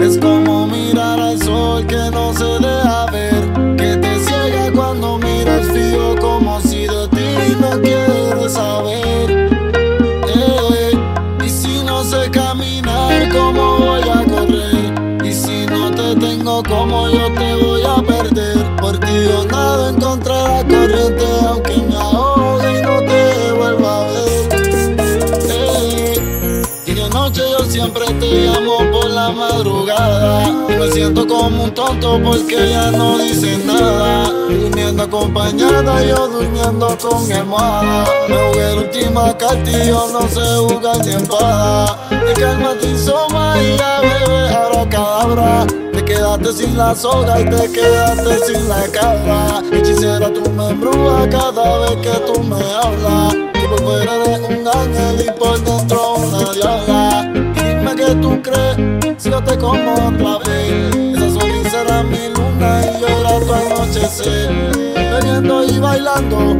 Es como mirar al sol que no se deja ver, que te ciega cuando miras frío como si de ti no quieres saber. Eh, y si no sé caminar, ¿cómo voy a correr? Y si no te tengo, ¿cómo yo te voy a perder? Por ti yo nado en contra de la corriente, aunque me ahogue y no te vuelva a ver. Ey, Y de noche yo siempre te por madrugada. Me siento como un tonto porque ya no dice nada. Durmiendo acompañada, yo durmiendo con mi almohada. Me jugué la última carta y yo no sé jugar ni espada Te calmaste y ya bebé, ahora cadabra Te quedaste sin la soga y te quedaste sin la cabra. Hechicera tú me embrujas cada vez que tú me hablas. Y por fuera eres un ángel y por dentro una diabla como otra vez Esa sonrisa era mi luna y yo tu anochecer. Bebiendo y bailando,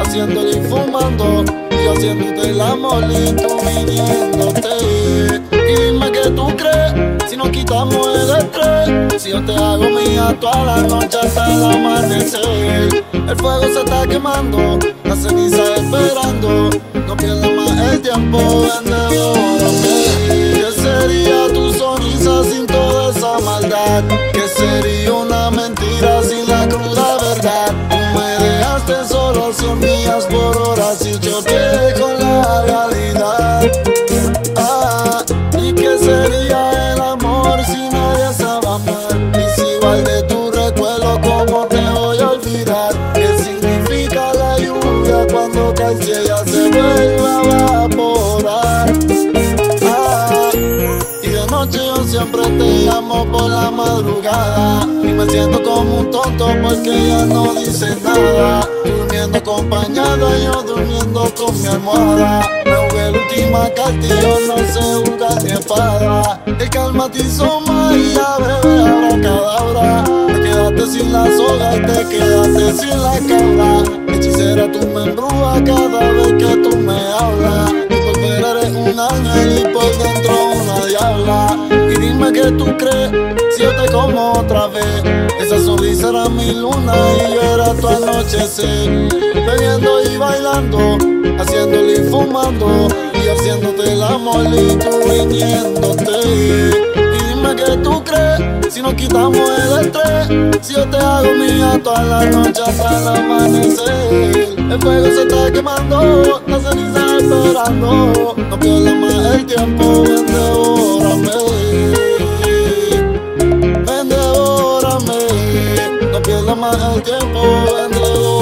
haciéndole y fumando Y haciéndote el amor y tú dime que tú crees si nos quitamos el estrés. Si yo te hago mía toda la noche hasta el amanecer. El fuego se está quemando, la ceniza maldad? ¿Qué sería una mentira sin la cruda verdad? Tú me dejaste solo cien millas por hora si choqué con la realidad Ah, ¿y qué sería el amor si nadie sabe amar? Y si igual tu recuerdo, ¿cómo te voy a olvidar? ¿Qué significa la lluvia cuando cae si ella se vuelve a evaporar? Siempre te llamo por la madrugada. Y me siento como un tonto porque ya no dice nada. Durmiendo acompañada, yo durmiendo con mi almohada. Me jugué la última carta y yo no sé jugar ni espada El calma te hizo María, bebé, ahora cadabra Te quedaste sin la soga y te quedaste sin la cabra que tú crees si yo te como otra vez. Esa sonrisa era mi luna y yo era tu anochecer. Bebiendo y bailando, haciéndole y fumando Y haciéndote el amor y tú viniéndote. Que tú crees si nos quitamos el estrés Si yo te hago mía toda la noche hasta el amanecer. El fuego se está quemando, la ceniza esperando. No pierdas más el tiempo, ven devórame Más el tiempo, devórame